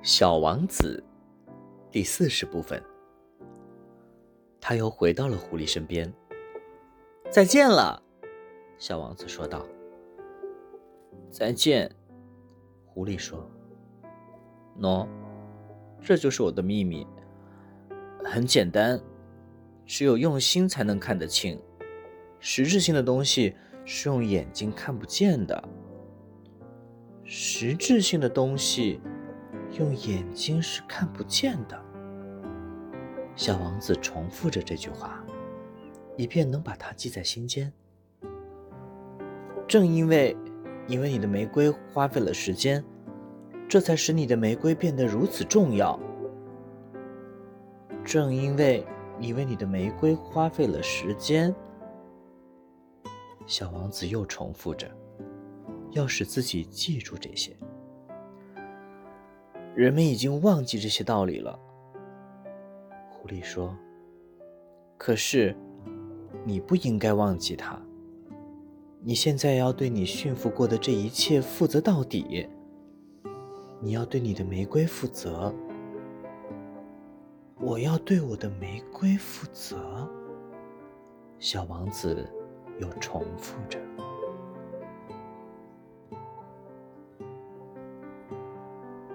小王子第四十部分，他又回到了狐狸身边。再见了，小王子说道。再见，狐狸说。喏，这就是我的秘密。很简单，只有用心才能看得清。实质性的东西是用眼睛看不见的。实质性的东西。用眼睛是看不见的。小王子重复着这句话，以便能把它记在心间。正因为，因为你的玫瑰花费了时间，这才使你的玫瑰变得如此重要。正因为，你为你的玫瑰花费了时间，小王子又重复着，要使自己记住这些。人们已经忘记这些道理了，狐狸说。可是，你不应该忘记它。你现在要对你驯服过的这一切负责到底。你要对你的玫瑰负责。我要对我的玫瑰负责。小王子又重复着。